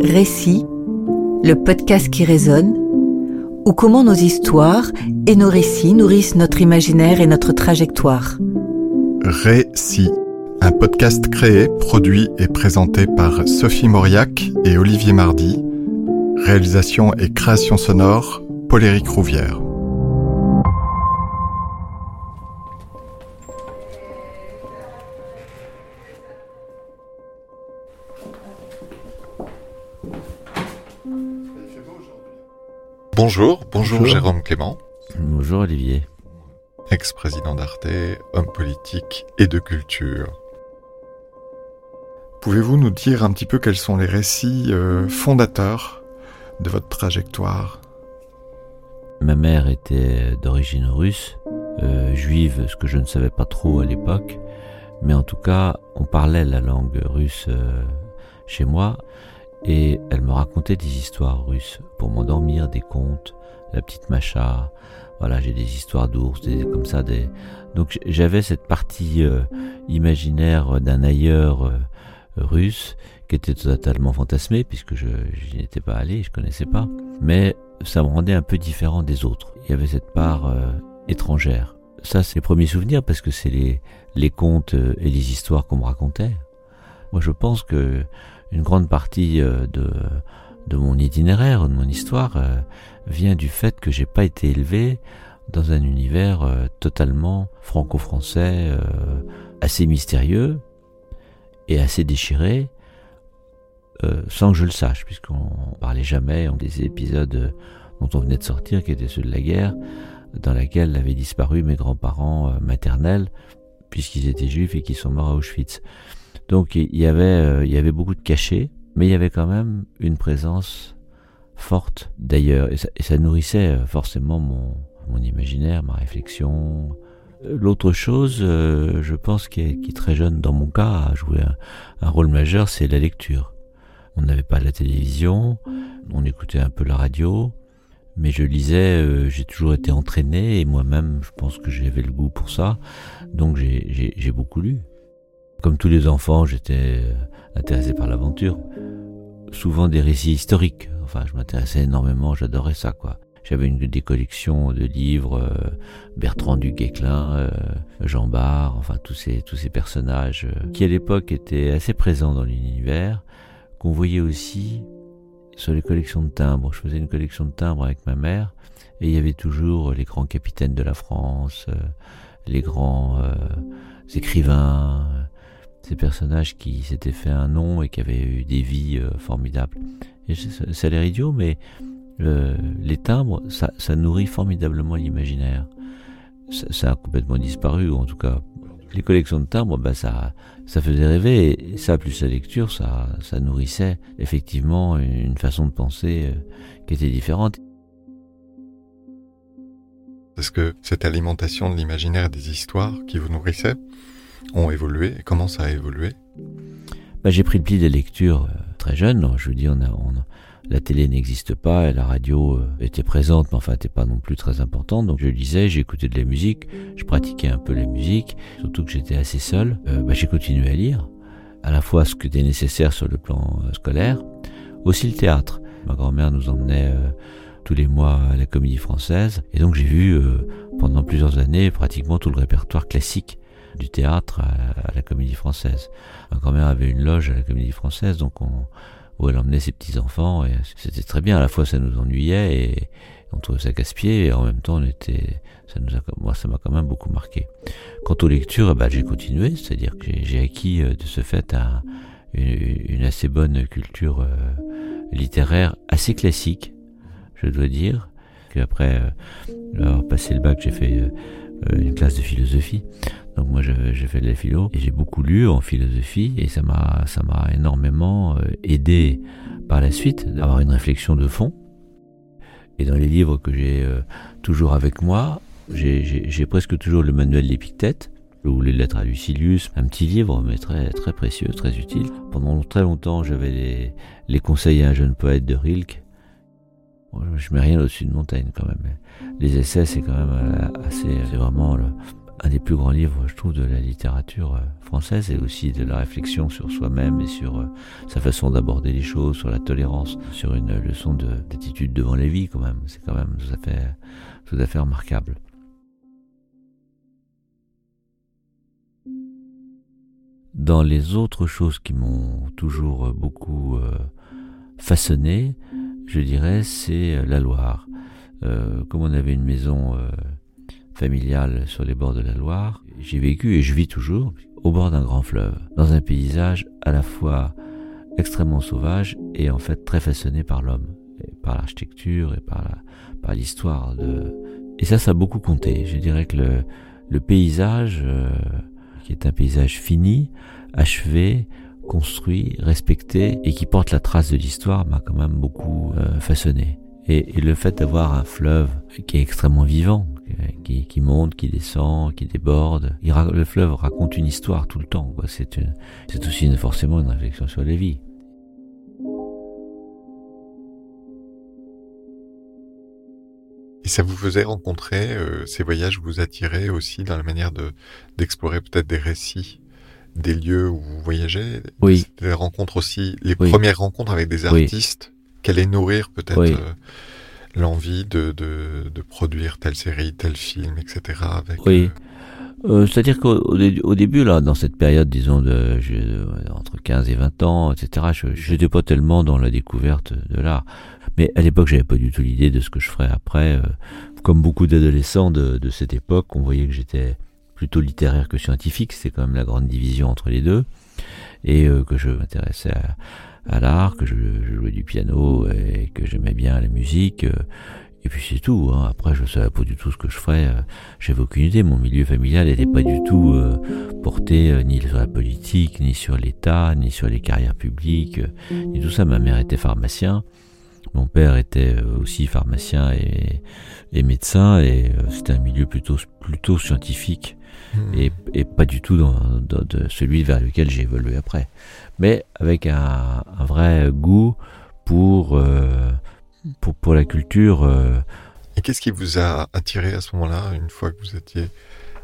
Récits, le podcast qui résonne, ou comment nos histoires et nos récits nourrissent notre imaginaire et notre trajectoire. Récits, un podcast créé, produit et présenté par Sophie Mauriac et Olivier Mardy. Réalisation et création sonore, Paul-Éric Rouvière. Bonjour, bonjour, Jérôme Clément. Bonjour Olivier. Ex-président d'Arte, homme politique et de culture. Pouvez-vous nous dire un petit peu quels sont les récits euh, fondateurs de votre trajectoire? Ma mère était d'origine russe, euh, juive, ce que je ne savais pas trop à l'époque, mais en tout cas, on parlait la langue russe euh, chez moi. Et elle me racontait des histoires russes pour m'endormir, des contes, la petite Macha. Voilà, j'ai des histoires d'ours, des comme ça. Des... Donc j'avais cette partie euh, imaginaire d'un ailleurs euh, russe qui était totalement fantasmée puisque je n'y étais pas allé, je connaissais pas. Mais ça me rendait un peu différent des autres. Il y avait cette part euh, étrangère. Ça, c'est les premiers souvenirs parce que c'est les contes et les histoires qu'on me racontait. Moi, je pense que une grande partie euh, de, mon itinéraire, de mon histoire, euh, vient du fait que j'ai pas été élevé dans un univers euh, totalement franco-français, assez mystérieux et assez déchiré, sans que je le sache, puisqu'on parlait jamais en des épisodes dont on venait de sortir, qui étaient ceux de la guerre, dans laquelle avaient disparu mes grands-parents maternels, puisqu'ils étaient juifs et qui sont morts à Auschwitz. Donc il y avait, euh, il y avait beaucoup de cachets, mais il y avait quand même une présence forte d'ailleurs, et, ça, nourrissait euh, forcément mon, imaginaire, ma réflexion. Euh, l'autre chose, je pense, qui est, très jeune dans mon cas, a joué un, rôle majeur, c'est la lecture. On n'avait pas la télévision, on écoutait un peu la radio, mais je lisais, j'ai toujours été entraîné, et moi-même, je pense que j'avais le goût pour ça, donc j'ai beaucoup lu. Comme tous les enfants, j'étais euh, intéressé par l'aventure. Souvent des récits historiques. Enfin, je m'intéressais énormément, j'adorais ça, quoi. J'avais une des collections de livres, euh, Bertrand du Guesclin, euh, Jean Bart, enfin tous ces tous ces personnages qui à l'époque étaient assez présents dans l'univers, qu'on voyait aussi sur les collections de timbres. Je faisais une collection de timbres avec ma mère et il y avait toujours les grands capitaines de la France, les grands écrivains, ces personnages qui s'étaient fait un nom et qui avaient eu des vies euh, formidables. Et ça, a l'air idiot, mais euh, les timbres, ça, nourrit formidablement l'imaginaire. Ça, ça, a complètement disparu, ou en tout cas, les collections de timbres, bah, ça, ça faisait rêver, et ça, plus la lecture, ça, ça nourrissait effectivement une façon de penser euh, qui était différente. Est-ce que cette alimentation de l'imaginaire des histoires qui vous nourrissait ont évolué et comment ça a évolué bah, J'ai pris le pli des lectures euh, très jeune. Je vous dis, on a, la télé n'existe pas et la radio euh, était présente, mais enfin, n'était pas non plus très importante. Donc je lisais, j'écoutais de la musique, je pratiquais un peu la musique, surtout que j'étais assez seul. Euh, bah, j'ai continué à lire, à la fois ce qui était nécessaire sur le plan scolaire, aussi le théâtre. Ma grand-mère nous emmenait tous les mois à la comédie française, et donc j'ai vu pendant plusieurs années pratiquement tout le répertoire classique du théâtre à, la comédie française. Ma grand-mère avait une loge à la comédie française, donc on, où elle emmenait ses petits-enfants, et c'était très bien. À la fois, ça nous ennuyait, et on trouvait ça casse-pied, et en même temps, on était, ça nous a, moi, ça m'a quand même beaucoup marqué. Quant aux lectures, bah, j'ai continué, c'est-à-dire que j'ai acquis euh, de ce fait une, assez bonne culture euh, littéraire, assez classique, je dois dire. Qu'après euh, avoir passé le bac, j'ai fait une classe de philosophie. Donc moi j'ai fait de la philo et j'ai beaucoup lu en philosophie et ça m'a ça m'a énormément euh, aidé par la suite d'avoir une réflexion de fond. Et dans les livres que j'ai euh, toujours avec moi, j'ai presque toujours le manuel d'Épictète ou les lettres à Lucilius, un petit livre mais très très précieux, très utile. Pendant très longtemps, j'avais les, les conseils à un jeune poète de Rilke. je mets rien au-dessus de montagne quand même. Les essais, c'est quand même euh, assez, c'est vraiment un des plus grands livres, je trouve, de la littérature euh, française et aussi de la réflexion sur soi-même et sur euh, sa façon d'aborder les choses, sur la tolérance, sur une leçon d'attitude devant les vies quand même. C'est quand même tout à fait, remarquable. Dans les autres choses qui m'ont toujours beaucoup euh, façonné, je dirais, c'est la Loire. comme on avait une maison familiale sur les bords de la Loire. J'ai vécu et je vis toujours au bord d'un grand fleuve, dans un paysage à la fois extrêmement sauvage et en fait très façonné par l'homme, par l'architecture et par l'histoire de. Et ça, ça a beaucoup compté. Je dirais que le, le paysage, euh, qui est un paysage fini, achevé, construit, respecté et qui porte la trace de l'histoire, m'a quand même beaucoup euh, façonné. Et, et, le fait d'avoir un fleuve qui est extrêmement vivant, qui, qui, monte, qui descend, qui déborde. Il, le fleuve raconte une histoire tout le temps. C'est, c'est aussi une, forcément une réflexion sur la vie. Et ça vous faisait rencontrer, euh, ces voyages vous attiraient aussi dans la manière de, d'explorer peut-être des récits, des lieux où vous voyagez? Oui. Des rencontres aussi, les premières rencontres avec des artistes, oui. qu'elle nourrir peut-être oui. euh, l'envie de, de, de, produire telle série, tel film, etc. Avec, oui. Euh, C'est-à-dire qu'au au début, là, dans cette période, disons, de, je, entre 15 et 20 ans, etc., je n'étais pas tellement dans la découverte de l'art. Mais à l'époque, j'avais pas du tout l'idée de ce que je ferais après. Euh, comme beaucoup d'adolescents de, de, cette époque, on voyait que j'étais plutôt littéraire que scientifique. C'est quand même la grande division entre les deux. Et euh, que je m'intéressais à, à l'art, que je, je, jouais du piano et que j'aimais bien la musique. Et puis c'est tout. Hein. Après, je savais pas du tout ce que je ferais. J'avais aucune idée. Mon milieu familial n'était pas du tout euh, porté euh, ni sur la politique, ni sur l'État, ni sur les carrières publiques, ni tout ça. Ma mère était pharmacien. Mon père était aussi pharmacien et, et médecin. Et c'était un milieu plutôt plutôt scientifique. Et, et, pas du tout dans, dans de celui vers lequel j'ai évolué après mais avec un, un vrai goût pour, euh, pour, pour, la culture. Euh. Et qu'est-ce qui vous a attiré à ce moment-là, une fois que vous étiez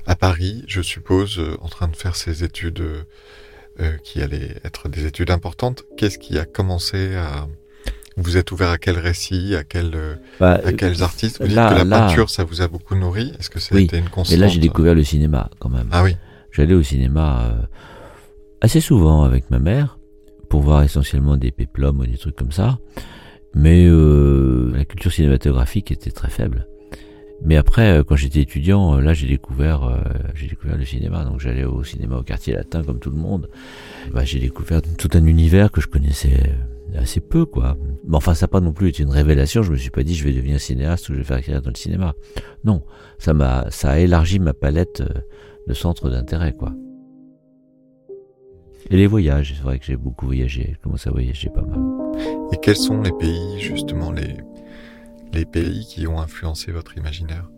à Paris, je suppose, euh, en train de faire ces études qui allaient être des études importantes? Qu'est-ce qui a commencé à... Vous êtes ouvert à quel récit, à, quel, bah, à quels artistes? Vous là, dites que la là, peinture, ça vous a beaucoup nourri Est-ce que oui, été une constante Et là, j'ai découvert le cinéma, quand même. Ah oui J'allais au cinéma euh, assez souvent avec ma mère pour voir essentiellement des péplums ou des trucs comme ça. Mais euh, la culture cinématographique était très faible. Mais après, quand j'étais étudiant, là j'ai découvert, euh, j'ai découvert le cinéma. Donc j'allais au cinéma au quartier latin comme tout le monde. Bah, j'ai découvert tout un univers que je connaissais assez peu, quoi. Mais enfin, ça n'a pas non plus été une révélation. Je me suis pas dit je vais devenir cinéaste ou je vais faire carrière dans le cinéma. Non, ça m'a, ça a élargi ma palette de centres d'intérêt, quoi. Et les voyages, c'est vrai que j'ai beaucoup voyagé, je commence à voyager pas mal. Et quels sont les pays, justement, les, les pays qui ont influencé votre imaginaire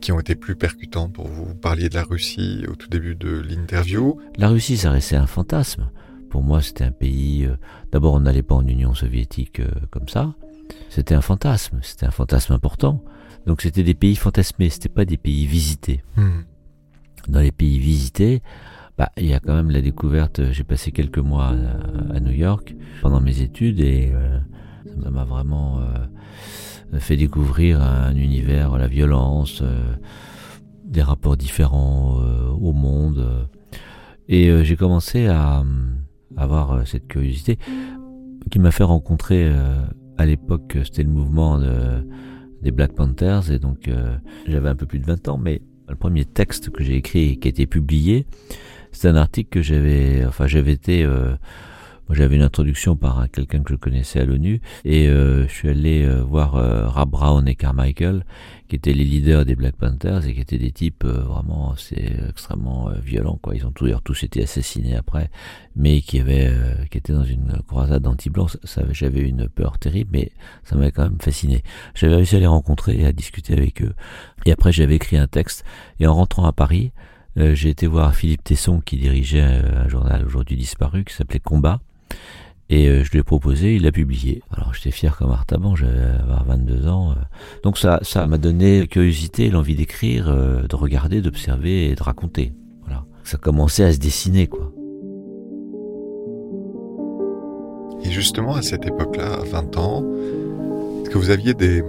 Qui ont été plus percutants pour vous? Vous parliez de la Russie au tout début de l'interview. La Russie, ça restait un fantasme. Pour moi, c'était un pays... Euh, D'abord, on n'allait pas en Union soviétique euh, comme ça. C'était un fantasme, c'était un fantasme important. Donc c'était des pays fantasmés, c'était pas des pays visités. Hmm. Dans les pays visités, bah, il y a quand même la découverte. J'ai passé quelques mois à, à, New York pendant mes études et euh, ça m'a vraiment euh, fait découvrir un univers, la violence, euh, des rapports différents au monde. Et j'ai commencé à, à, avoir cette curiosité qui m'a fait rencontrer à l'époque, c'était le mouvement de, des Black Panthers et donc j'avais un peu plus de 20 ans, mais le premier texte que j'ai écrit et qui a été publié, c'est un article que j'avais, enfin j'avais été, euh, j'avais une introduction par quelqu'un que je connaissais à l'ONU et euh, je suis allé euh, voir Rab Brown et Carmichael, qui étaient les leaders des Black Panthers et qui étaient des types vraiment c'est extrêmement violents quoi. Ils ont tous, tous été assassinés après, mais qui avaient, qui étaient dans une croisade anti-blanc. Ça, j'avais une peur terrible, mais ça m'avait quand même fasciné. J'avais réussi à les rencontrer et à discuter avec eux. Et après j'avais écrit un texte et en rentrant à Paris. Euh, j'ai été voir Philippe Tesson qui dirigeait un journal aujourd'hui disparu qui s'appelait Combat. Et euh, je lui ai proposé, il l'a publié. Alors j'étais fier comme Artaban, j'avais 22 ans. Donc ça, ça m'a donné la curiosité, l'envie d'écrire, de regarder, d'observer et de raconter. Voilà. Ça commençait à se dessiner, quoi. Et justement, à cette époque-là, à 20 ans, est-ce que vous aviez des,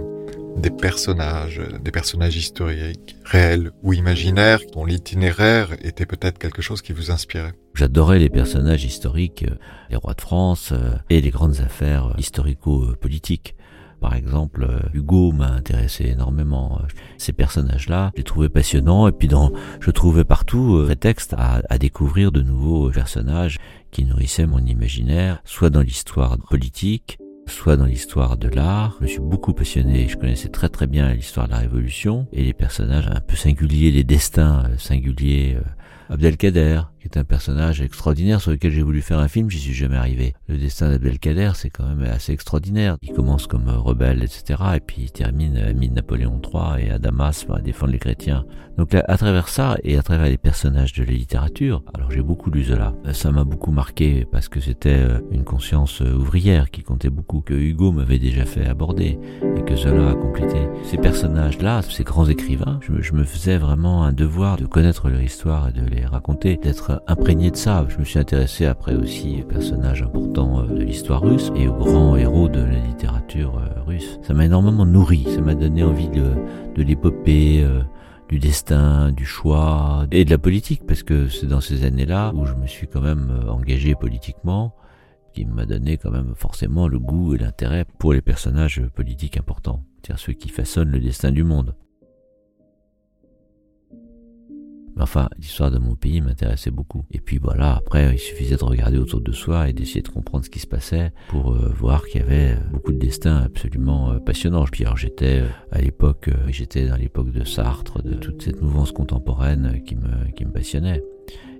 des personnages, des personnages historiques, réels ou imaginaires, dont l'itinéraire était peut-être quelque chose qui vous inspirait J'adorais les personnages historiques, euh, les rois de France euh, et les grandes affaires euh, historico-politiques. Par exemple, Hugo m'a intéressé énormément. Ces personnages-là, je les trouvais passionnants et puis dans, je trouvais partout prétexte à, à découvrir de nouveaux personnages qui nourrissaient mon imaginaire, soit dans l'histoire politique, soit dans l'histoire de l'art. Je suis beaucoup passionné, je connaissais très très bien l'histoire de la Révolution et les personnages un peu singuliers, les destins euh, singuliers. Euh, Abdelkader, qui est un personnage extraordinaire sur lequel j'ai voulu faire un film, j'y suis jamais arrivé. Le destin d'Abdelkader, c'est quand même assez extraordinaire. Il commence comme rebelle, etc., et puis il termine ami de Napoléon III et à Damas à défendre les chrétiens. Donc à travers ça et à travers les personnages de la littérature, alors j'ai beaucoup lu Zola. Ça m'a beaucoup marqué parce que c'était euh, une conscience euh, ouvrière qui comptait beaucoup, que Hugo m'avait déjà fait aborder et que Zola a complété. Ces personnages-là, ces grands écrivains, je me faisais vraiment un devoir de connaître leur histoire et de les raconter, d'être imprégné de ça. Je me suis intéressé après aussi aux personnages importants euh, de l'histoire russe et aux grands héros de la littérature euh, russe. Ça m'a énormément nourri, ça m'a donné envie de, de l'épopée, euh, du destin, du choix et de la politique, parce que c'est dans ces années-là où je me suis quand même engagé politiquement qui m'a donné quand même forcément le goût et l'intérêt pour les personnages politiques importants, c'est-à-dire ceux qui façonnent le destin du monde. Mais enfin, l'histoire de mon pays m'intéressait beaucoup. Et puis voilà, après, il suffisait de regarder autour de soi et d'essayer de comprendre ce qui se passait pour euh, voir qu'il y avait beaucoup de destins absolument euh, passionnants. Puis j'étais euh, à l'époque, j'étais dans l'époque de Sartre, de toute cette mouvance contemporaine qui me, qui me passionnait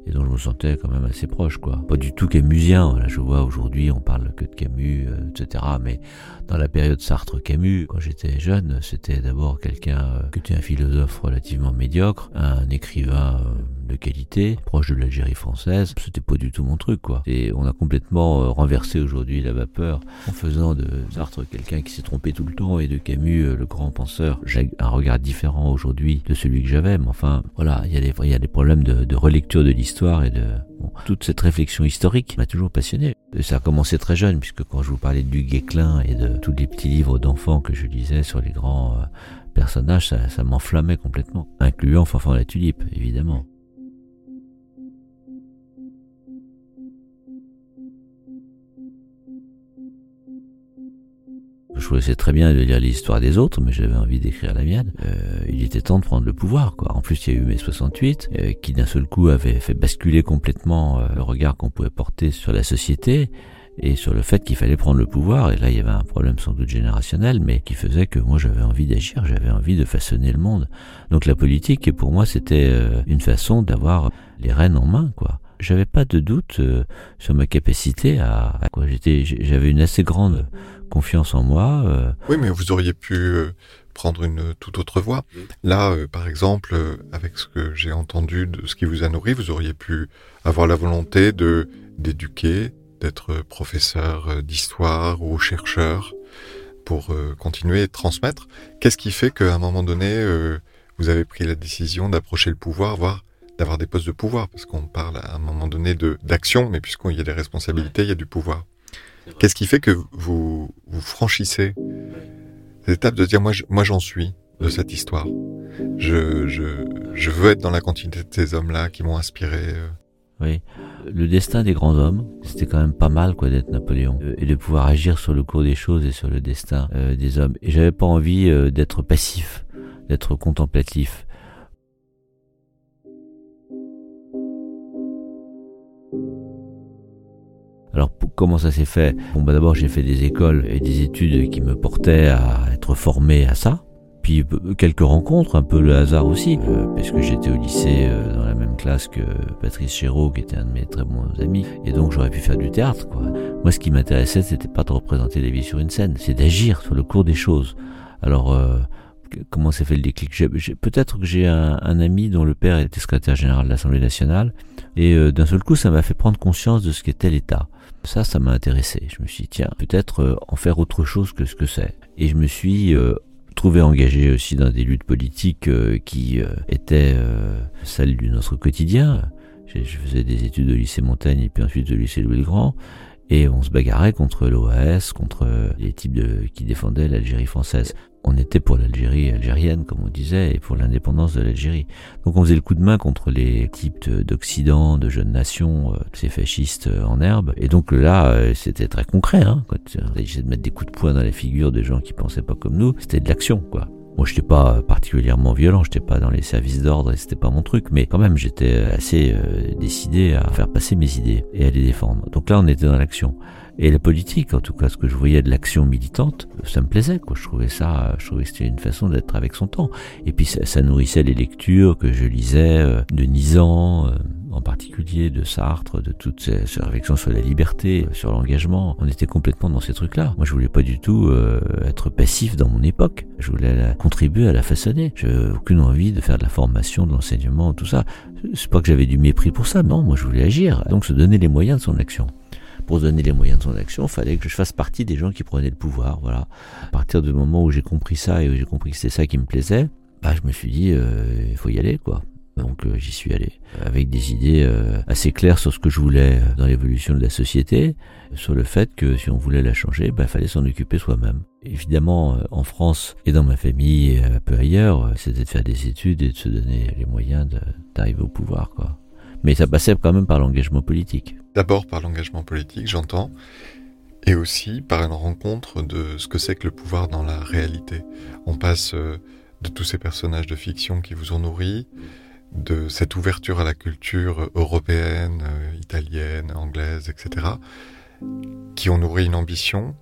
et dont je me sentais quand même assez proche, quoi. Pas du tout camusien. Là, je vois aujourd'hui, on parle que de Camus, euh, etc. Mais dans la période Sartre-Camus, quand j'étais jeune, c'était d'abord quelqu'un euh, qui était un philosophe relativement médiocre, un écrivain euh, de qualité, proche de l'Algérie française. C'était pas du tout mon truc, quoi. Et on a complètement renversé aujourd'hui la vapeur en faisant de Sartre quelqu'un qui s'est trompé tout le temps et de Camus le grand penseur. J'ai un regard différent aujourd'hui de celui que j'avais, mais enfin, voilà, il y y a des problèmes de, de relecture de l'histoire et de toute cette réflexion historique m'a toujours passionné. ça a commencé très jeune puisque quand je vous parlais du Guéclin et de tous les petits livres d'enfants que je lisais sur les grands euh, personnages, ça, m'enflammait complètement, incluant Fanfan la Tulipe, évidemment. Je choisissais très bien de lire l'histoire des autres, mais j'avais envie d'écrire la mienne. Euh, il était temps de prendre le pouvoir, quoi. En plus, il y a eu mai 68, euh, qui d'un seul coup avait fait basculer complètement euh, le regard qu'on pouvait porter sur la société et sur le fait qu'il fallait prendre le pouvoir. Et là, il y avait un problème sans doute générationnel, mais qui faisait que moi, j'avais envie d'agir, j'avais envie de façonner le monde. Donc la politique, pour moi, c'était une façon d'avoir les rênes en main, quoi j'avais pas de doute sur ma capacité à, à quoi j'étais j'avais une assez grande confiance en moi. Euh. Oui, mais vous auriez pu euh, prendre une toute autre voie. Là, euh, par exemple, avec ce que j'ai entendu de ce qui vous a nourri, vous auriez pu avoir la volonté de d'éduquer, d'être professeur d'histoire ou chercheur pour continuer et transmettre. Qu'est-ce qui fait qu'à un moment donné, vous avez pris la décision d'approcher le pouvoir, voire d'avoir des postes de pouvoir? Parce qu'on parle à un moment donné de d'action, mais puisqu'il y a des responsabilités, il y a du pouvoir. Qu'est-ce qui fait que vous, vous franchissez l'étape de dire moi, moi j'en suis de cette histoire. Je, je, je veux être dans la continuité de ces hommes-là qui m'ont inspiré. Euh. Oui, le destin des grands hommes, c'était quand même pas mal quoi d'être Napoléon euh, et de pouvoir agir sur le cours des choses et sur le destin euh, des hommes. Et j'avais pas envie d'être passif, d'être contemplatif. Alors comment ça s'est fait? Bon bah d'abord j'ai fait des écoles et des études qui me portaient à être formé à ça. Puis euh, quelques rencontres, un peu le hasard aussi, euh, puisque j'étais au lycée euh, dans la même classe que Patrice Chéreau, qui était un de mes très bons amis, et donc j'aurais pu faire du théâtre. Quoi. Moi, ce qui m'intéressait, c'était pas de représenter la vie sur une scène, c'est d'agir sur le cours des choses. Alors, comment s'est fait le déclic? Peut-être que j'ai un, un, ami dont le père était secrétaire général de l'Assemblée nationale, Et euh, d'un seul coup, ça m'a fait prendre conscience de ce qu'était l'État. Ça, ça m'a intéressé. Je me suis dit, tiens, peut-être euh, en faire autre chose que ce que c'est. Et je me suis euh, trouvé engagé aussi dans des luttes politiques qui étaient celles du notre quotidien. Je faisais des études au lycée Montaigne et puis ensuite au lycée Louis-le-Grand. Et on se bagarrait contre l'OAS, contre les types de, qui défendaient l'Algérie française on était pour l'Algérie algérienne, comme on disait, et pour l'indépendance de l'Algérie. Donc on faisait le coup de main contre les types d'Occident, de jeunes nations, euh, ces fascistes euh, en herbe. Et donc là, euh, c'était très concret. Hein, quand on essayait de mettre des coups de poing dans les figures des gens qui pensaient pas comme nous, c'était de l'action, quoi. Moi, j'étais pas particulièrement violent, j'étais pas dans les services d'ordre et c'était pas mon truc, mais quand même, j'étais assez décidé à faire passer mes idées et à les défendre. Donc là, on était dans l'action. Et la politique, en tout cas, ce que je voyais de l'action militante, ça me plaisait, quoi. Je trouvais ça, je trouvais que c'était une façon d'être avec son temps. Et puis ça, nourrissait les lectures que je lisais euh, de Nizan, euh, en particulier de Sartre, de toutes ces, réflexions sur la liberté, sur l'engagement. On était complètement dans ces trucs-là. Moi, je voulais pas du tout euh, être passif dans mon époque. Je voulais la, contribuer à la façonner. J'avais aucune envie de faire de la formation, de l'enseignement, tout ça. C'est pas que j'avais du mépris pour ça, non. Moi, je voulais agir. Donc, se donner les moyens de son action pour donner les moyens de son action, il fallait que je fasse partie des gens qui prenaient le pouvoir. Voilà. À partir du moment où j'ai compris ça et où j'ai compris que c'était ça qui me plaisait, bah, je me suis dit, euh, il faut y aller, quoi. Donc euh, j'y suis allé avec des idées euh, assez claires sur ce que je voulais dans l'évolution de la société, sur le fait que si on voulait la changer, il bah, fallait s'en occuper soi-même. Évidemment, en France et dans ma famille un peu ailleurs, c'était de faire des études et de se donner les moyens d'arriver au pouvoir. Quoi. Mais ça passait quand même par l'engagement politique. D'abord par l'engagement politique, j'entends, et aussi par une rencontre de ce que c'est que le pouvoir dans la réalité. On passe euh, de tous ces personnages de fiction qui vous ont nourri, de cette ouverture à la culture européenne, euh, italienne, anglaise, etc., qui ont nourri une ambition.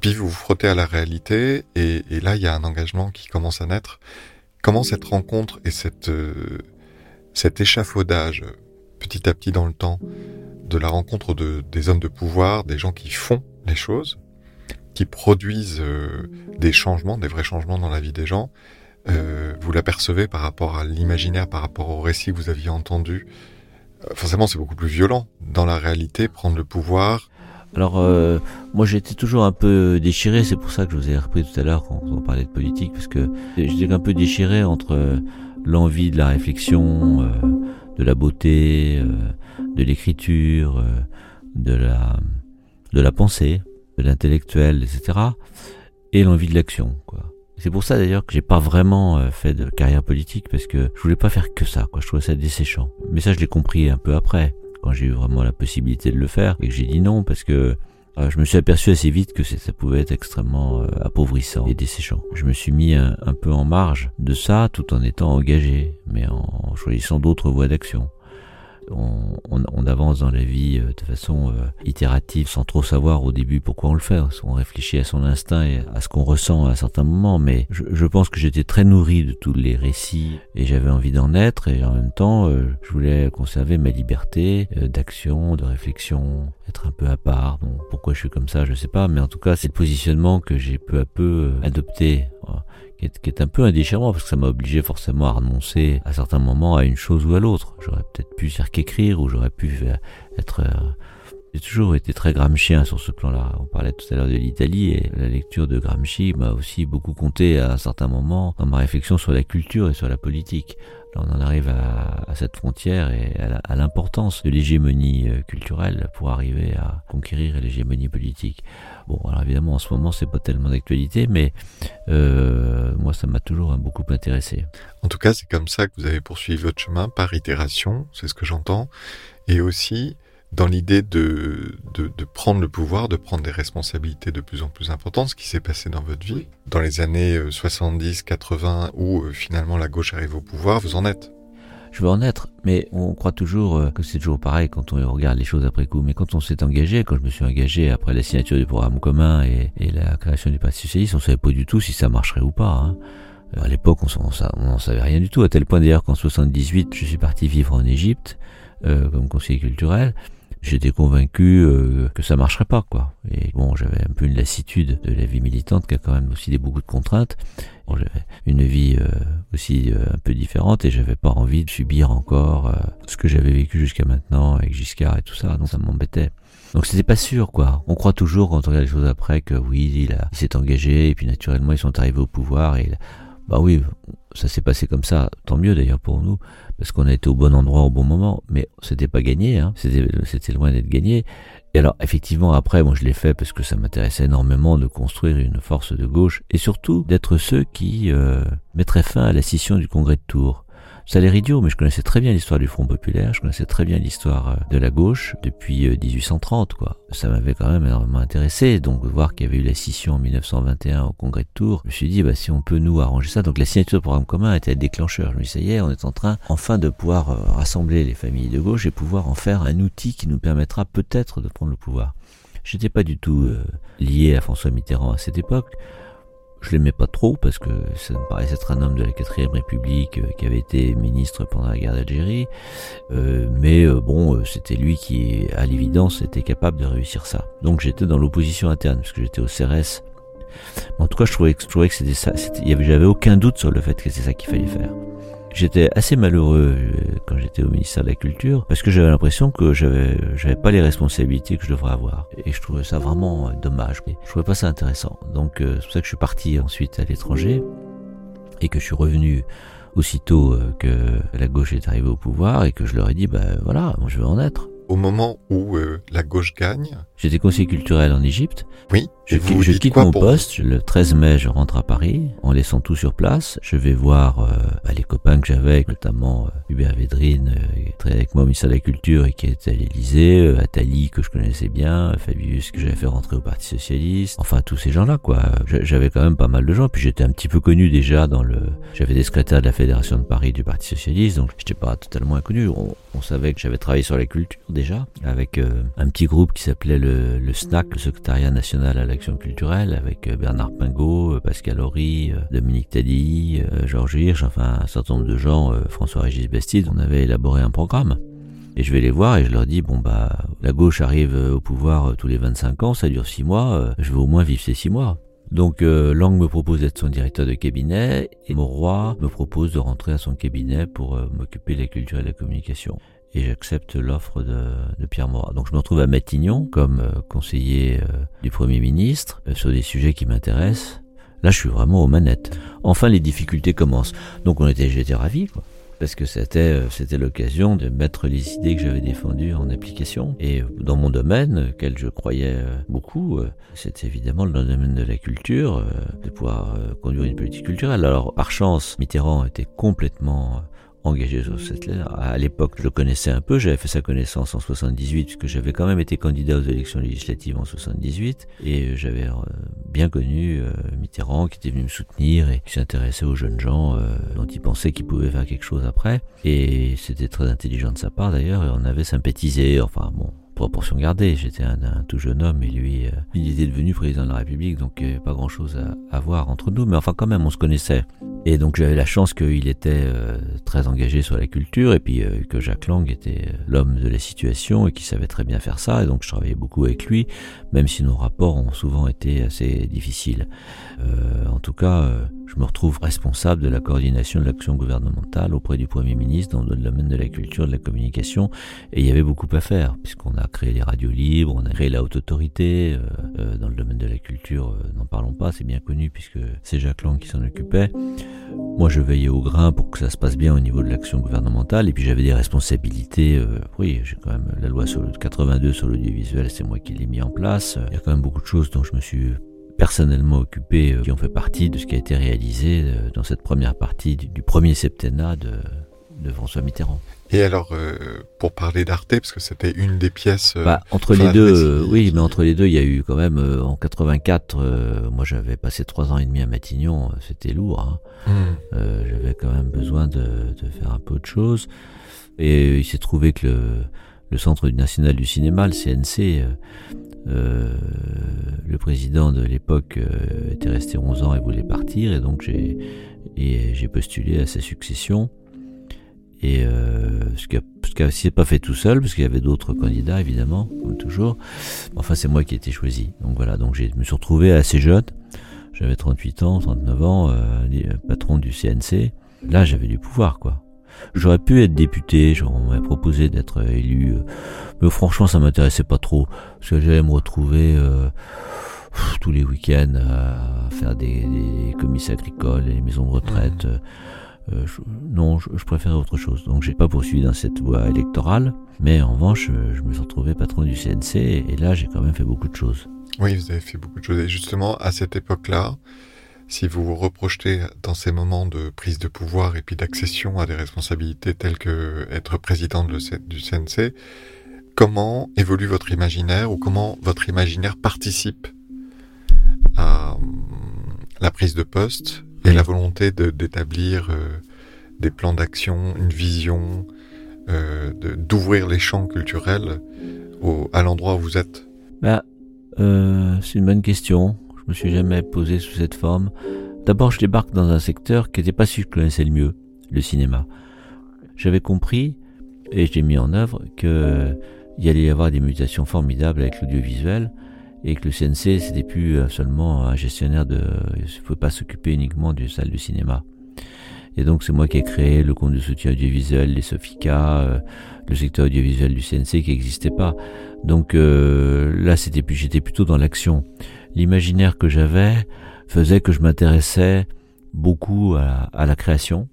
Puis vous vous frottez à la réalité, et, là, il y a un engagement qui commence à naître. Comment cette rencontre et cette, euh, cet échafaudage, petit à petit dans le temps, de la rencontre de, des hommes de pouvoir, des gens qui font les choses, qui produisent euh, des changements, des vrais changements dans la vie des gens. Euh, vous l'apercevez par rapport à l'imaginaire, par rapport au récit que vous aviez entendu. Euh, forcément, c'est beaucoup plus violent. Dans la réalité, prendre le pouvoir. Alors, moi, j'étais toujours un peu déchiré. C'est pour ça que je vous ai repris tout à l'heure quand on parlait de politique, parce que j'étais un peu déchiré entre l'envie de la réflexion, de la beauté, de l'écriture, euh, de la, de la pensée, de l'intellectuel, etc. Et l'envie de l'action, quoi. C'est pour ça d'ailleurs que j'ai pas vraiment euh, fait de carrière politique parce que je voulais pas faire que ça, quoi. Je trouvais ça desséchant. Mais ça, je l'ai compris un peu après, quand j'ai eu vraiment la possibilité de le faire et que j'ai dit non parce que euh, je me suis aperçu assez vite que ça pouvait être extrêmement appauvrissant et desséchant. Je me suis mis un, un, peu en marge de ça tout en étant engagé, mais en choisissant d'autres voies d'action on, avance dans la vie euh, de façon euh, itérative sans trop savoir au début pourquoi on le fait. On réfléchit à son instinct et à ce qu'on ressent à un certain moment. Mais je, pense que j'étais très nourri de tous les récits et j'avais envie d'en être et en même temps euh, je voulais conserver ma liberté d'action, de réflexion, être un peu à part. Pourquoi je suis comme ça, je sais pas, mais en tout cas c'est le positionnement que j'ai peu à peu adopté qui est, qui est, un peu indéchirant parce que ça m'a obligé forcément à renoncer à certains moments à une chose ou à l'autre. J'aurais peut-être pu faire qu'écrire ou j'aurais pu être... Euh, j'ai toujours été très Gramscien sur ce plan-là. On parlait tout à l'heure de l'Italie et la lecture de Gramsci m'a aussi beaucoup compté à un certain moment dans ma réflexion sur la culture et sur la politique. On en arrive à, à cette frontière et à l'importance de l'hégémonie euh, culturelle pour arriver à conquérir l'hégémonie politique. Bon, alors évidemment, en ce moment, c'est pas tellement d'actualité, mais euh, moi, ça m'a toujours beaucoup intéressé. En tout cas, c'est comme ça que vous avez poursuivi votre chemin par itération, c'est ce que j'entends, et aussi dans l'idée de, de, de, prendre le pouvoir, de prendre des responsabilités de plus en plus importantes, ce qui s'est passé dans votre vie. Dans les années 70, euh, 80, où euh, finalement la gauche arrive au pouvoir, vous en êtes je veux en être, mais on croit toujours euh, que c'est toujours pareil quand on regarde les choses après coup. Mais quand on s'est engagé, quand je me suis engagé après la signature du programme commun et, et la création du Parti socialiste, on savait pas du tout si ça marcherait ou pas. Hein. À l'époque, on n'en savait rien du tout, à tel point d'ailleurs qu'en 78, je suis parti vivre en Égypte euh, comme conseiller culturel. J'étais convaincu euh, que ça marcherait pas, quoi. Et bon, j'avais un peu une lassitude de la vie militante qui a quand même aussi des, beaucoup de contraintes. Bon, j'avais une vie euh, aussi euh, un peu différente et j'avais pas envie de subir encore ce que j'avais vécu jusqu'à maintenant avec Giscard et tout ça, donc ça m'embêtait. Donc c'était pas sûr, quoi. On croit toujours quand on regarde les choses après que oui, il, il s'est engagé et puis naturellement ils sont arrivés au pouvoir et bah oui, ça s'est passé comme ça. Tant mieux d'ailleurs pour nous parce qu'on a été au bon endroit au bon moment, mais c'était pas gagné, hein. c'était loin d'être gagné. Et alors effectivement après, moi je l'ai fait parce que ça m'intéressait énormément de construire une force de gauche et surtout d'être ceux qui euh, mettraient fin à la scission du Congrès de Tours. Ça a l'air idiot, mais je connaissais très bien l'histoire du Front Populaire, je connaissais très bien l'histoire euh, de la gauche depuis 1830, euh, quoi. Ça m'avait quand même énormément intéressé, donc voir qu'il y avait eu la scission en 1921 au Congrès de Tours, je me suis dit, bah, si on peut nous arranger ça, donc la signature du programme commun était le déclencheur. Je me y est, on est en train, enfin, de pouvoir euh, rassembler les familles de gauche et pouvoir en faire un outil qui nous permettra peut-être de prendre le pouvoir. J'étais pas du tout lié à François Mitterrand à cette époque. Je l'aimais pas trop parce que ça me paraissait être un homme de la quatrième République euh, qui avait été ministre pendant la guerre d'Algérie. Euh, mais euh, bon, c'était lui qui, à l'évidence, était capable de réussir ça. Donc j'étais dans l'opposition interne parce que j'étais au CRS. en tout cas, je trouvais, que c'était ça. J'avais aucun doute sur le fait que c'est ça qu'il fallait faire. J'étais assez malheureux euh, quand j'étais au ministère de la Culture parce que j'avais l'impression que j'avais j'avais pas les responsabilités que je devrais avoir et je trouvais ça vraiment euh, dommage. Je trouvais pas ça intéressant. Donc euh, c'est pour ça que je suis parti ensuite à l'étranger et que je suis revenu aussitôt que la gauche est arrivée au pouvoir et que je leur ai dit ben voilà, moi je veux en être. Au moment où la gauche gagne, J'étais conseiller culturel en Égypte. Oui. Je, je quitte mon poste. Le 13 mai, je rentre à Paris en laissant tout sur place. Je vais voir euh, bah, les copains que j'avais, notamment euh, Hubert Védrine, euh, qui travaillait avec moi au ministère de la Culture et qui était à l'Élysée, euh, Attali que je connaissais bien, Fabius que j'avais fait rentrer au Parti Socialiste. Enfin, tous ces gens-là, quoi. J'avais quand même pas mal de gens. Puis j'étais un petit peu connu déjà dans le. J'avais des secrétaires de la Fédération de Paris du Parti Socialiste, donc j'étais pas totalement inconnu. On, on savait que j'avais travaillé sur la culture déjà avec un petit groupe qui s'appelait le SNAC, le secrétariat national à l'action culturelle, avec euh, Bernard Pingot, euh, Pascal Horry, euh, Dominique Taddy, Georges Hirsch, enfin un certain nombre de gens, François-Régis Bastide, on avait élaboré un programme. Et je vais les voir et je leur dis, bon bah, la gauche arrive au pouvoir tous les 25 ans, ça dure 6 mois, je veux au moins vivre ces 6 mois. Donc Lang me propose d'être son directeur de cabinet et Mauroy me propose de rentrer à son cabinet pour m'occuper de la culture et de la communication et j'accepte l'offre de, de, Pierre Morat. Donc je me retrouve à Matignon comme euh, conseiller euh, du Premier ministre euh, sur des sujets qui m'intéressent. Là, je suis vraiment aux manettes. Enfin, les difficultés commencent. Donc on était, j'étais ravi, quoi. Parce que c'était, c'était l'occasion de mettre les idées que j'avais défendues en application. Et dans mon domaine, auquel je croyais beaucoup, c'était évidemment le domaine de la culture, de pouvoir conduire une politique culturelle. Alors, par chance, Mitterrand était complètement engagé sur cette lettre. À l'époque, je le connaissais un peu, j'avais fait sa connaissance en 78, puisque j'avais quand même été candidat aux élections législatives en 78, et j'avais euh, bien connu euh, Mitterrand, qui était venu me soutenir et qui s'intéressait aux jeunes gens, euh, dont il pensait qu'ils pouvaient faire quelque chose après. Et c'était très intelligent de sa part d'ailleurs, et on avait sympathisé, enfin bon, proportion gardée. J'étais un, tout jeune homme et lui, il était devenu président de la République, donc avait pas grand-chose à, à, voir entre nous. Mais enfin, quand même, on se connaissait. Et donc j'avais la chance qu'il était euh, très engagé sur la culture et puis euh, que Jacques Lang était euh, l'homme de la situation et qui savait très bien faire ça. Et donc je travaillais beaucoup avec lui, même si nos rapports ont souvent été assez difficiles. en tout cas, je me retrouve responsable de la coordination de l'action gouvernementale auprès du Premier ministre dans le domaine de la culture, de la communication. Et il y avait beaucoup à faire, puisqu'on a créé les radios libres, on a créé la haute autorité. dans le domaine de la culture, n'en parlons pas, c'est bien connu puisque c'est Jacques Lang qui s'en occupait. Moi, je veillais au grain pour que ça se passe bien au niveau de l'action gouvernementale, et puis j'avais des responsabilités. Euh, oui, j'ai quand même la loi sur le 82 sur l'audiovisuel, c'est moi qui l'ai mis en place. Il y a quand même beaucoup de choses dont je me suis personnellement occupé, euh, qui ont fait partie de ce qui a été réalisé euh, dans cette première partie du, premier septennat de François Mitterrand. Et alors, euh, pour parler d'Arte, parce que c'était une des pièces. Euh, bah, entre les deux, euh, oui, mais entre les deux, il y a eu quand même en 84. moi, j'avais passé trois ans et demi à Matignon. C'était lourd. Hein. Hmm. j'avais quand même besoin de, de, faire un peu de choses. Et il s'est trouvé que le, le Centre national du cinéma, le CNC, le président de l'époque était resté 11 ans et voulait partir, et donc j'ai postulé à sa succession. Et euh, ce, qui s'est pas fait tout seul, parce qu'il y avait d'autres candidats, évidemment, comme toujours. Enfin, c'est moi qui ai été choisi. Donc voilà, donc je me suis retrouvé assez jeune. J'avais 38 ans, 39 ans, euh, patron du CNC. Là, j'avais du pouvoir, quoi. J'aurais pu être député, on m'avait proposé d'être élu, euh, mais franchement ça m'intéressait pas trop, parce que j'allais me retrouver euh, tous les week-ends à faire des, des comices agricoles, les maisons de retraite. Mmh. Euh, non, je, je, préférais autre chose. Donc j'ai pas poursuivi dans cette voie électorale, mais en revanche, je me suis retrouvé patron du CNC et là j'ai quand même fait beaucoup de choses. Oui, vous avez fait beaucoup de choses. Et justement, à cette époque-là, si vous vous reprojetez dans ces moments de prise de pouvoir et puis d'accession à des responsabilités telles que être président du CNC, comment évolue votre imaginaire ou comment votre imaginaire participe à hum, la prise de poste et la volonté d'établir euh, des plans d'action, une vision, euh, d'ouvrir les champs culturels au, à l'endroit où vous êtes bah, euh, C'est une bonne question. Je me suis jamais posé sous cette forme. D'abord, je débarque dans un secteur qui n'était pas celui que je connaissais le mieux, le cinéma. J'avais compris, et j'ai mis en œuvre, qu'il y allait y avoir des mutations formidables avec l'audiovisuel, et que le CNC, c'était plus seulement un gestionnaire de... Il ne faut pas s'occuper uniquement d'une salle de cinéma. Et donc c'est moi qui ai créé le compte de soutien audiovisuel, les Sofica, euh, le secteur audiovisuel du CNC qui n'existait pas. Donc euh, là, c'était plus, j'étais plutôt dans l'action l'imaginaire que j'avais faisait que je m'intéressais beaucoup à, la création.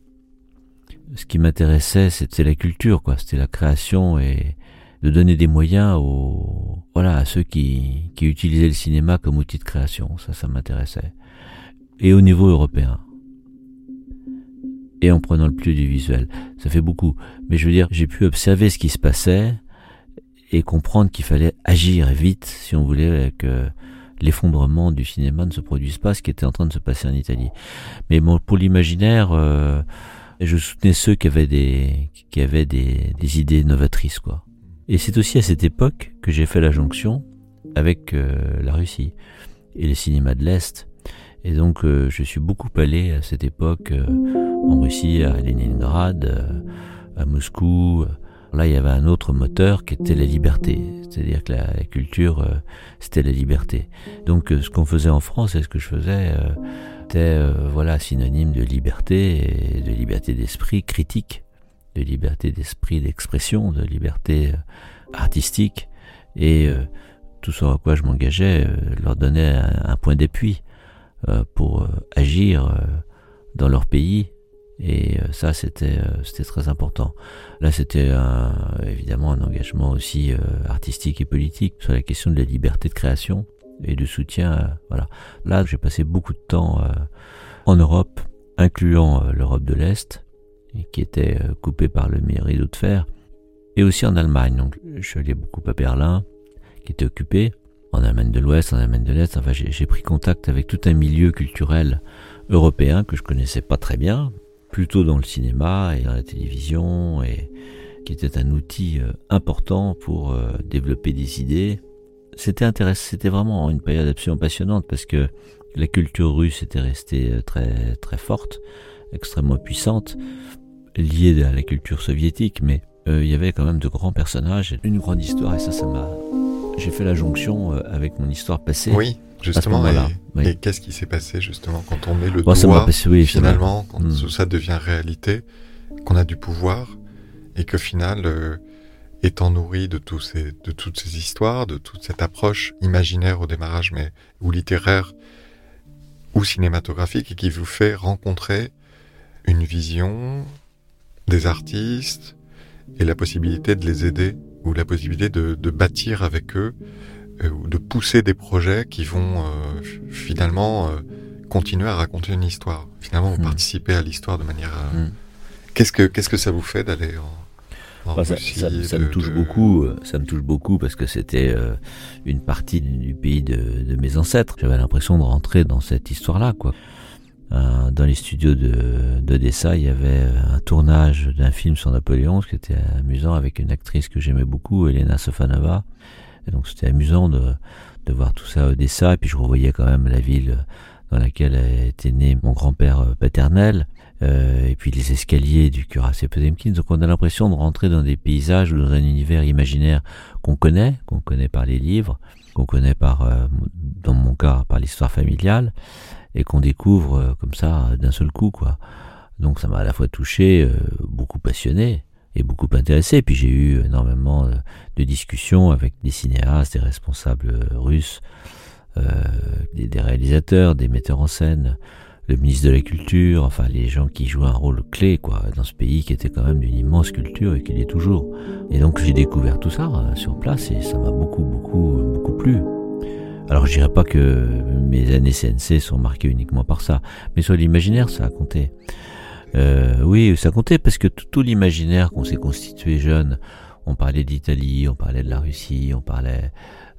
Ce qui m'intéressait, c'était la culture, quoi. C'était la création et de donner des moyens aux, voilà, à ceux qui, qui utilisaient le cinéma comme outil de création. Ça, ça m'intéressait. Et au niveau européen. Et en prenant le plus du visuel. Ça fait beaucoup. Mais je veux dire, j'ai pu observer ce qui se passait et comprendre qu'il fallait agir vite si on voulait que l'effondrement du cinéma ne se produise pas, ce qui était en train de se passer en Italie. Mais bon, pour l'imaginaire, euh, je soutenais ceux qui avaient des qui avaient des, des idées novatrices, quoi. Et c'est aussi à cette époque que j'ai fait la jonction avec euh, la Russie et les cinémas de l'Est. Et donc, euh, je suis beaucoup allé à cette époque en Russie, à Leningrad, à Moscou, Là, il y avait un autre moteur qui était la liberté. C'est-à-dire que la, culture, euh, c'était la liberté. Donc, euh, ce qu'on faisait en France et ce que je faisais euh, était voilà synonyme de liberté, et de liberté d'esprit critique, de liberté d'esprit d'expression, de liberté artistique. Et tout ce à quoi je m'engageais leur donnait un, point d'appui pour agir dans leur pays et euh, ça, c'était euh, c'était très important. Là, c'était évidemment un engagement aussi euh, artistique et politique sur la question de la liberté de création et de soutien. voilà. Là, j'ai passé beaucoup de temps en Europe, incluant l'Europe de l'Est, qui était coupée par le rideau de fer, et aussi en Allemagne. Donc, je suis beaucoup à Berlin, qui était occupé, en Allemagne de l'Ouest, en Allemagne de l'Est. Enfin, j'ai pris contact avec tout un milieu culturel européen que je connaissais pas très bien, plutôt dans le cinéma et dans la télévision, et qui était un outil euh, important pour euh, développer des idées. C'était intéressant, c'était vraiment une période absolument passionnante parce que la culture russe était restée euh, très très forte, extrêmement puissante, liée à la culture soviétique, mais il y avait quand même de grands personnages, une grande histoire, et ça, ça m'a. J'ai fait la jonction avec mon histoire passée. Oui. Justement, et, qu'est-ce qui s'est passé justement quand on met le doigt finalement, quand tout ça devient réalité, qu'on a du pouvoir et que final, euh, étant nourri de, tous ces, de toutes ces histoires, de toute cette approche imaginaire au démarrage, mais ou littéraire ou cinématographique, et qui vous fait rencontrer une vision des artistes et la possibilité de les aider ou la possibilité de, de bâtir avec eux euh, de pousser des projets qui vont euh, finalement euh, continuer à raconter une histoire. Finalement, vous hmm. participez à l'histoire de manière. Hmm. Qu'est-ce que qu'est-ce que ça vous fait d'aller en, bah, ça, me touche beaucoup. Ça me touche beaucoup parce que c'était une partie du pays de, de mes ancêtres. J'avais l'impression de rentrer dans cette histoire-là, quoi. Dans les studios de d'Odessa, il y avait un tournage d'un film sur Napoléon, ce qui était amusant, avec une actrice que j'aimais beaucoup, Elena Sofanova. Et donc c'était amusant de, de voir tout ça à Odessa. Et puis je revoyais quand même la ville dans laquelle était né mon grand-père paternel, euh, et puis les escaliers du cuirassé Potemkin. Donc on a l'impression de rentrer dans des paysages ou dans un univers imaginaire qu'on connaît, qu'on connaît par les livres, qu'on connaît par, euh, dans mon cas, par l'histoire familiale, et qu'on découvre euh, comme ça d'un seul coup, quoi. Donc ça m'a à la fois touché, beaucoup passionné et beaucoup intéressé. Puis j'ai eu énormément de discussions avec des cinéastes, des responsables russes, des, des réalisateurs, des metteurs en scène le ministre de la Culture, enfin les gens qui jouaient un rôle clé quoi dans ce pays qui était quand même d'une immense culture et qui l'est toujours. Et donc j'ai découvert tout ça euh, sur place et ça m'a beaucoup beaucoup beaucoup plu. Alors je dirais pas que mes années CNC sont marquées uniquement par ça, mais sur l'imaginaire ça a compté. Euh, oui, ça a compté parce que tout, l'imaginaire qu'on s'est constitué jeune, on parlait d'Italie, on parlait de la Russie, on parlait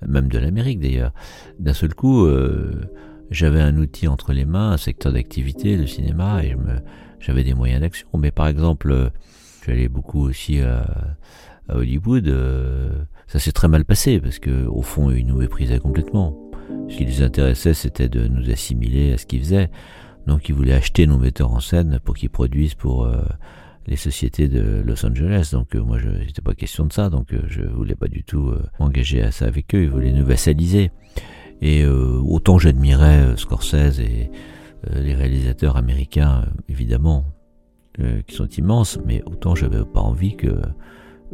même de l'Amérique d'ailleurs. D'un seul coup, euh, j'avais un outil entre les mains, un secteur d'activité, le cinéma, et j'avais des moyens d'action. Mais par exemple, j'allais beaucoup aussi à, Hollywood. Euh, ça s'est très mal passé parce que au fond, ils nous méprisaient complètement. Ce qui les intéressait, c'était de nous assimiler à ce qu'ils faisaient. Donc, ils voulaient acheter nos metteurs en scène pour qu'ils produisent pour euh, les sociétés de Los Angeles. Donc, euh, moi, je n'était pas question de ça. Donc, je voulais pas du tout m'engager à ça avec eux. Ils voulaient nous vassaliser. Et euh, autant j'admirais euh, Scorsese et euh, les réalisateurs américains, évidemment, qui sont immenses, mais autant j'avais pas envie que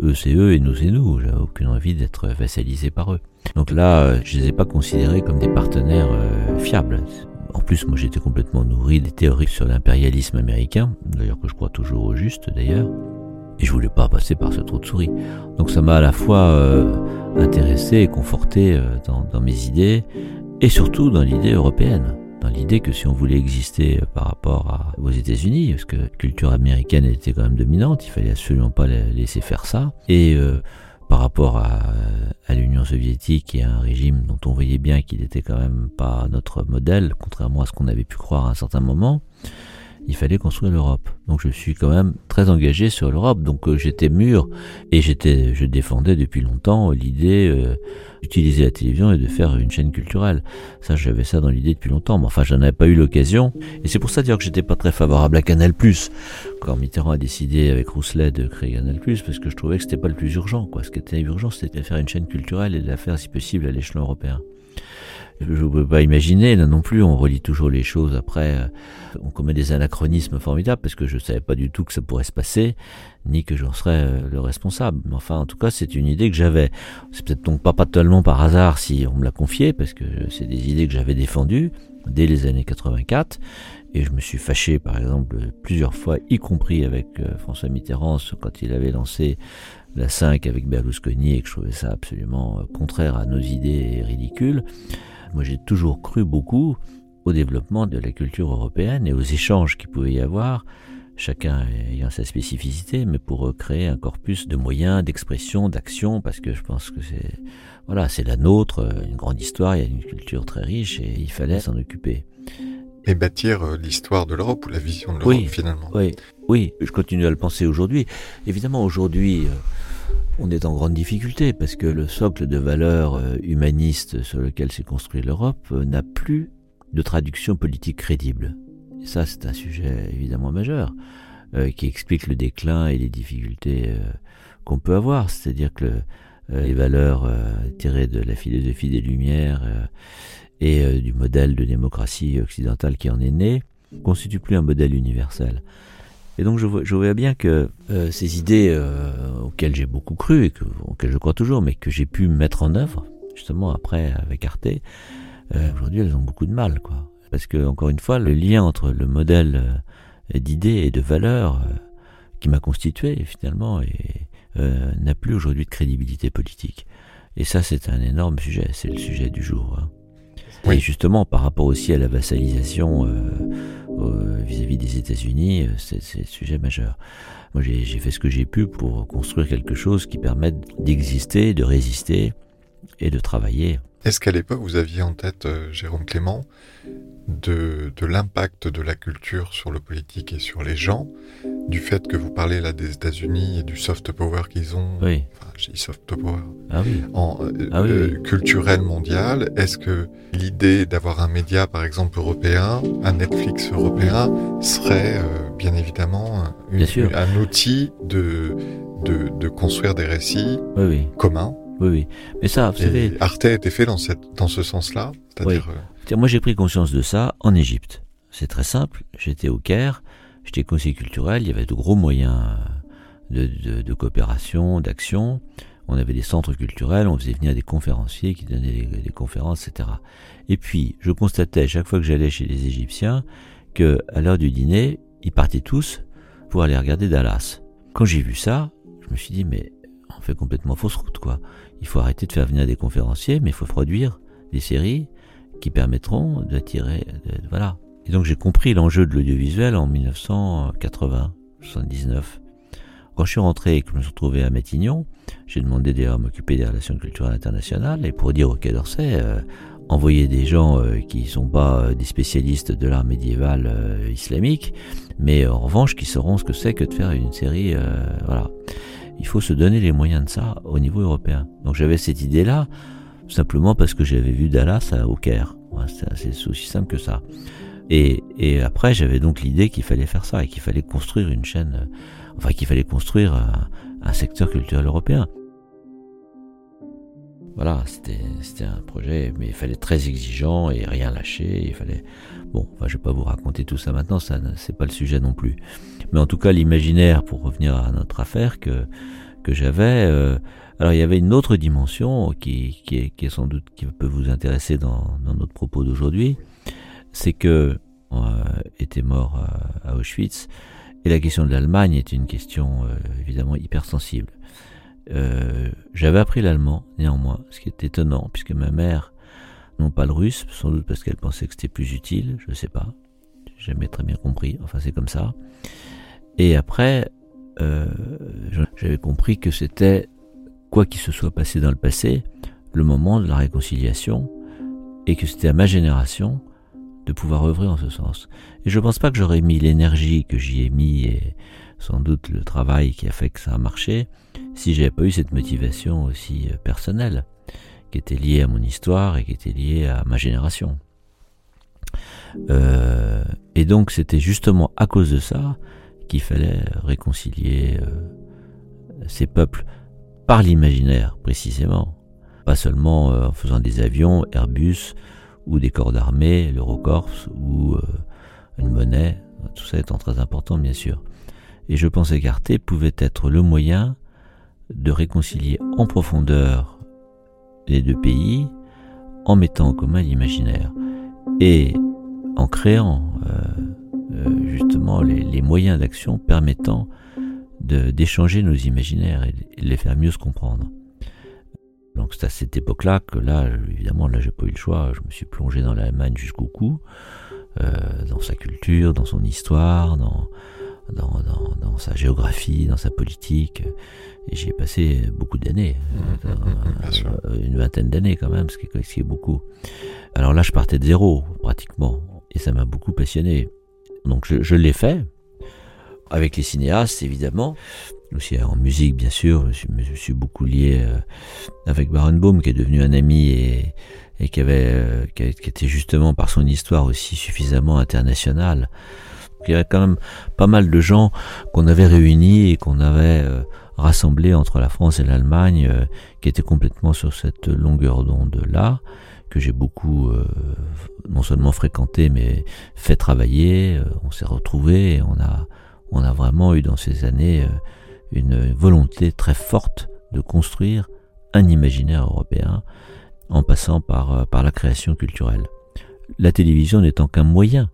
eux c'est eux et nous c'est nous. J'avais aucune envie d'être vassalisé par eux. Donc là, je les ai pas considérés comme des partenaires fiables. En plus, moi j'étais complètement nourri des théories sur l'impérialisme américain, d'ailleurs que je crois toujours au juste d'ailleurs et je voulais pas passer par ce trou de souris. Donc ça m'a à la fois euh, intéressé et conforté euh, dans, mes idées, et surtout dans l'idée européenne, dans l'idée que si on voulait exister euh, par rapport aux États-Unis, parce que la culture américaine était quand même dominante, il fallait absolument pas laisser faire ça, et par rapport à, à l'Union soviétique et à un régime dont on voyait bien qu'il n'était quand même pas notre modèle, contrairement à ce qu'on avait pu croire à un certain moment, il fallait construire l'Europe. Donc je suis quand même très engagé sur l'Europe. Donc euh, j'étais mûr et j'étais, je défendais depuis longtemps l'idée euh, d'utiliser la télévision et de faire une chaîne culturelle. Ça, j'avais ça dans l'idée depuis longtemps. Mais enfin, j'en avais pas eu l'occasion. Et c'est pour ça dire que j'étais pas très favorable à Canal+. Quand Mitterrand a décidé avec Rousselet de créer Canal+, parce que je trouvais que c'était pas le plus urgent. Quoi. Ce qui était urgent, c'était de faire une chaîne culturelle et de la faire, si possible, à l'échelon européen. Je ne peux pas imaginer, là non plus, on relit toujours les choses après, euh, on commet des anachronismes formidables parce que je ne savais pas du tout que ça pourrait se passer, ni que j'en serais euh, le responsable. Mais enfin, en tout cas, c'est une idée que j'avais. C'est peut-être donc pas, pas totalement par hasard si on me l'a confié, parce que c'est des idées que j'avais défendues dès les années 84, et je me suis fâché, par exemple, plusieurs fois, y compris avec euh, François Mitterrand, quand il avait lancé la 5 avec Berlusconi, et que je trouvais ça absolument contraire à nos idées et ridicule. Moi, j'ai toujours cru beaucoup au développement de la culture européenne et aux échanges qu'il pouvait y avoir, chacun ayant sa spécificité, mais pour créer un corpus de moyens, d'expression, d'action, parce que je pense que c'est voilà, c'est la nôtre, une grande histoire, il y a une culture très riche et il fallait s'en occuper. Et bâtir euh, l'histoire de l'Europe ou la vision de l'Europe finalement. Oui, oui, je continue à le penser aujourd'hui. Évidemment, aujourd'hui, euh, on est en grande difficulté parce que le socle de valeurs euh, humanistes sur lequel s'est construite l'Europe euh, n'a plus de traduction politique crédible. Ça, c'est un sujet évidemment majeur euh, qui explique le déclin et les difficultés qu'on peut avoir. C'est-à-dire que les valeurs tirées de la philosophie des Lumières et du modèle de démocratie occidentale qui en est né constituent plus un modèle universel. Et donc je, vois bien que euh, ces idées euh, auxquelles j'ai beaucoup cru et que, auxquelles je crois toujours, mais que j'ai pu mettre en œuvre, justement après avec Arte, euh, aujourd'hui elles ont beaucoup de mal, quoi. Parce que encore une fois, le lien entre le modèle d'idées et de valeurs qui m'a constitué finalement n'a plus aujourd'hui de crédibilité politique. Et ça, c'est un énorme sujet, c'est le sujet du jour. Hein. Et justement, par rapport aussi à la vassalisation euh, vis-à-vis des États-Unis, euh, c'est un sujet majeur. Moi, j'ai fait ce que j'ai pu pour construire quelque chose qui permette d'exister, de résister et de travailler. Est-ce qu'à l'époque, vous aviez en tête, euh, Jérôme Clément, de, de l'impact de la culture sur le politique et sur les gens, du fait que vous parlez là des États-Unis et du soft power qu'ils ont. Oui. Enfin, j'ai dit soft power. Ah oui. En, euh, Ah oui, euh, oui. culturel mondial. Est-ce que l'idée d'avoir un média, par exemple européen, un Netflix européen, serait euh, bien évidemment une- Bien sûr. un outil de, de, de construire des récits communs Oui, oui. Mais ça, vous savez, Arte a été fait dans, cette, dans ce sens-là C'est-à-dire, euh, Moi, j'ai pris conscience de ça en Égypte. C'est très simple. J'étais au Caire, j'étais conseiller culturel, il y avait de gros moyens de, de- de coopération, d'action. On avait des centres culturels, on faisait venir des conférenciers qui donnaient des, des conférences, etc. Et puis, je constatais chaque fois que j'allais chez les Égyptiens que à l'heure du dîner, ils partaient tous pour aller regarder Dallas. Quand j'ai vu ça, je me suis dit, mais on fait complètement fausse route, quoi. Il faut arrêter de faire venir des conférenciers, mais il faut produire des séries qui permettront d'attirer, voilà. Et donc j'ai compris l'enjeu de l'audiovisuel en 1980, 79. Quand je suis rentré et que je me suis retrouvé à Matignon, j'ai demandé d'ailleurs à m'occuper des relations culturelles internationales et pour dire au Quai d'Orsay, euh, envoyer des gens euh, qui sont pas euh, des spécialistes de l'art médiéval euh, islamique, mais en revanche qui sauront ce que c'est que de faire une série, voilà. Il faut se donner les moyens de ça au niveau européen. Donc j'avais cette idée-là, simplement parce que j'avais vu Dallas au Caire. C'est aussi simple que ça. Et, après, j'avais donc l'idée qu'il fallait faire ça et qu'il fallait construire une chaîne, euh, enfin qu'il fallait construire un, un secteur culturel européen. Voilà, c'était un projet, mais il fallait être très exigeant et rien lâcher. Il fallait, bon, enfin, je vais pas vous raconter tout ça maintenant, ça c'est pas le sujet non plus. Mais en tout cas, l'imaginaire, pour revenir à notre affaire, que que j'avais. euh, alors il y avait une autre dimension qui, qui, est, sans doute qui peut vous intéresser dans, dans notre propos d'aujourd'hui, c'est que euh, était mort à, à Auschwitz et la question de l'Allemagne est une question euh, évidemment hypersensible. Euh, J'avais appris l'allemand néanmoins, ce qui est étonnant puisque ma mère non pas le russe, sans doute parce qu'elle pensait que c'était plus utile, je sais pas, j'ai jamais très bien compris. Enfin c'est comme ça. Et après, euh, j'avais compris que c'était quoi qu'il se soit passé dans le passé, le moment de la réconciliation, et que c'était à ma génération de pouvoir œuvrer en ce sens. Et je pense pas que j'aurais mis l'énergie que j'y ai mis et sans doute le travail qui a fait que ça a marché si j'avais pas eu cette motivation aussi euh, personnelle qui était liée à mon histoire et qui était liée à ma génération. Euh, et donc c'était justement à cause de ça qu'il fallait réconcilier euh, ces peuples par l'imaginaire précisément, pas seulement euh, en faisant des avions, Airbus ou des corps d'armée, l'Eurocorps ou euh, une monnaie, tout ça étant très important bien sûr. Et je pensais qu'Arte pouvait être le moyen de réconcilier en profondeur les deux pays en mettant en commun l'imaginaire et en créant euh, justement les, les moyens d'action permettant d'échanger nos imaginaires et de les faire mieux se comprendre. Donc c'est à cette époque-là que là, évidemment, là j'ai pas eu le choix, je me suis plongé dans l'Allemagne jusqu'au cou, euh, dans sa culture, dans son histoire, dans, dans, dans, dans sa géographie, dans sa politique, et j'y ai passé beaucoup d'années, euh, euh, une vingtaine d'années quand même, ce qui, est, ce qui est beaucoup. Alors là, je partais de zéro, pratiquement, et ça m'a beaucoup passionné. Donc je, l'ai fait, avec les cinéastes évidemment, aussi en musique bien sûr, je je suis beaucoup lié euh, avec Barenboim qui est devenu un ami et, qui, avait, euh, qui, était justement par son histoire aussi suffisamment internationale. Il y avait quand même pas mal de gens qu'on avait réunis et qu'on avait euh, rassemblés entre la France et l'Allemagne euh, qui étaient complètement sur cette longueur d'onde là que j'ai beaucoup euh, non seulement fréquenté mais fait travailler. Euh, on s'est retrouvés et on a on a vraiment eu dans ces années euh, une volonté très forte de construire un imaginaire européen en passant par, euh, par la création culturelle. La télévision n'étant qu'un moyen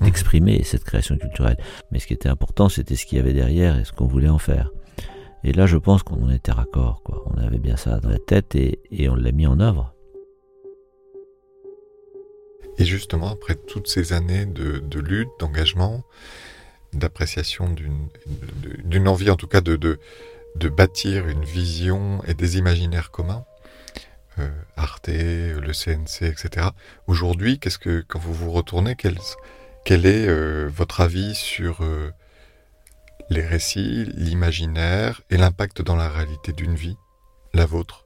d'exprimer cette création culturelle. Mais ce qui était important, c'était ce qu'il y avait derrière et ce qu'on voulait en faire. Et là, je pense qu'on en était raccord. Quoi. On avait bien ça dans la tête et, et on l'a mis en œuvre. Et justement, après toutes ces années de, de lutte, d'engagement, d'appréciation d'une envie en tout cas de, de, bâtir une vision et des imaginaires communs, Arte, le CNC, etc. Aujourd'hui, qu'est-ce que quand vous vous retournez, quel, quel est votre avis sur les récits, l'imaginaire et l'impact dans la réalité d'une vie, la vôtre?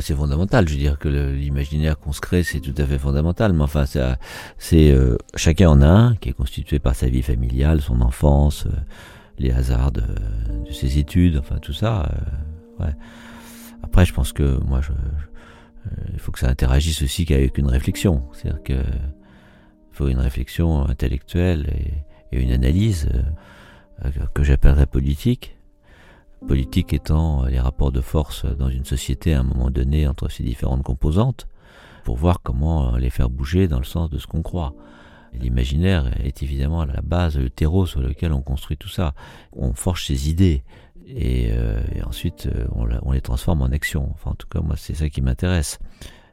C'est fondamental. Je veux dire que l'imaginaire qu'on se crée, c'est tout à fait fondamental. Mais enfin, c'est euh, chacun en a un qui est constitué par sa vie familiale, son enfance, euh, les hasards de, ses études, enfin tout ça. Euh. Après, je pense que moi, je, il faut que ça interagisse aussi qu'avec une réflexion. C'est-à-dire que faut une réflexion intellectuelle et, et une analyse que j'appellerais politique politique étant les rapports de force dans une société à un moment donné entre ces différentes composantes, pour voir comment les faire bouger dans le sens de ce qu'on croit. L'imaginaire est évidemment la base, le terreau sur lequel on construit tout ça. On forge ses idées et, euh, ensuite euh, on, on, les transforme en action. Enfin, en tout cas, moi, c'est ça qui m'intéresse.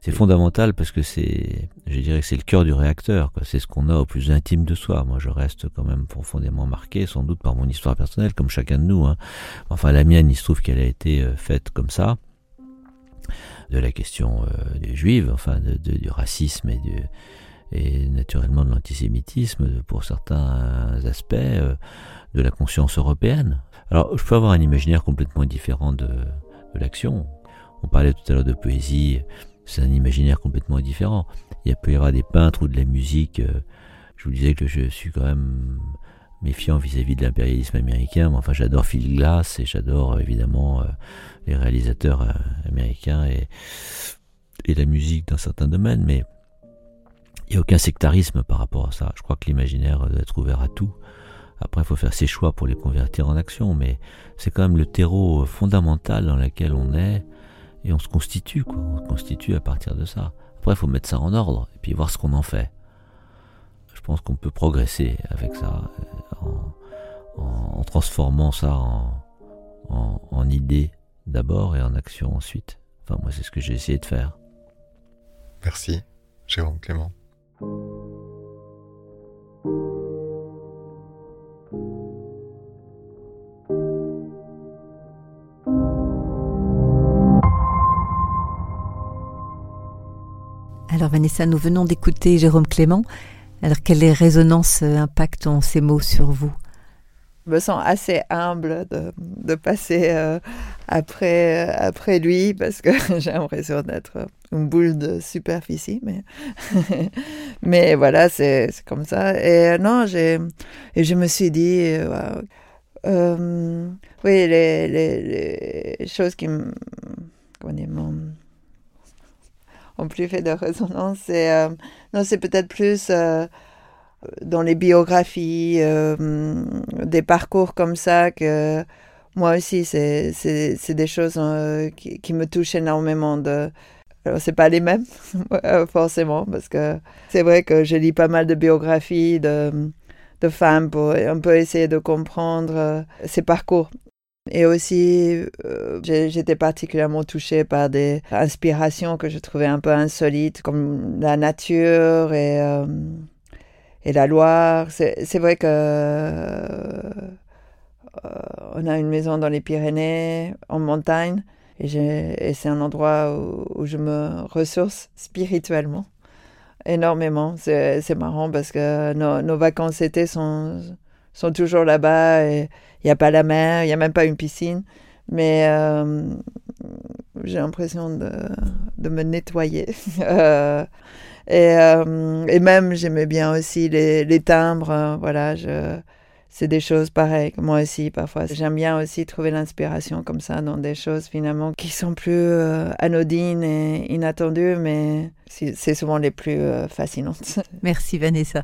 C'est fondamental parce que c'est, je dirais que c'est le cœur du réacteur. C'est ce qu'on a au plus intime de soi. Moi, je reste quand même profondément marqué, sans doute par mon histoire personnelle, comme chacun de nous. Hein. Enfin, la mienne, il se trouve qu'elle a été euh, faite comme ça, de la question euh, des juifs, enfin, de, du racisme et, du, et naturellement de l'antisémitisme pour certains aspects, euh, de la conscience européenne. Alors, je peux avoir un imaginaire complètement différent de, de l'action. On parlait tout à l'heure de poésie c'est un imaginaire complètement différent. Il peut y des peintres ou de la musique. Euh, je vous disais que je suis quand même méfiant vis-à-vis de l'impérialisme américain, mais enfin j'adore Phil Glass et j'adore euh, évidemment euh, les réalisateurs américains et, et la musique dans certains domaines, mais il n'y a aucun sectarisme par rapport à ça. Je crois que l'imaginaire doit être ouvert à tout. Après, il faut faire ses choix pour les convertir en action, mais c'est quand même le terreau fondamental dans lequel on est et on se constitue, quoi. On se constitue à partir de ça. Après, il faut mettre ça en ordre et puis voir ce qu'on en fait. Je pense qu'on peut progresser avec ça, euh, en, transformant ça en, en, en idée d'abord et en action ensuite. Enfin, moi, c'est ce que j'ai essayé de faire. Merci, Jérôme Clément. Alors Vanessa, nous venons d'écouter Jérôme Clément. Alors quelle résonance euh, impactent ces mots sur vous? Je me sens assez humble de, passer euh, après, euh, après lui parce que j'ai l'impression d'être une boule de superficie. Mais, mais voilà, c'est comme ça. Et non, et je me suis dit, oui, les, les, les, choses qui me ont plus fait de résonance. C'est, euh, non, c'est peut-être plus euh, dans les biographies, euh, des parcours comme ça que moi aussi, c'est, c'est, c'est des choses qui, qui, me touchent énormément. De... Alors, c'est pas les mêmes, forcément, parce que c'est vrai que je lis pas mal de biographies de, de femmes pour un peu essayer de comprendre ces parcours. Et aussi, euh, j'étais particulièrement touchée par des inspirations que je trouvais un peu insolites, comme la nature et, euh, la Loire. C'est vrai que euh, on a une maison dans les Pyrénées, en montagne, et, c'est un endroit où, je me ressource spirituellement énormément. C'est marrant parce que nos, nos vacances été sont, sont toujours là-bas et il n'y a pas la mer, il n'y a même pas une piscine. Mais euh, j'ai l'impression de, de, me nettoyer. Euh, et, euh, et, même, j'aimais bien aussi les, timbres. voilà, je, c'est des choses pareilles. Moi aussi, parfois, j'aime bien aussi trouver l'inspiration comme ça dans des choses finalement qui sont plus anodines et inattendues, mais c'est souvent les plus fascinantes. Merci Vanessa.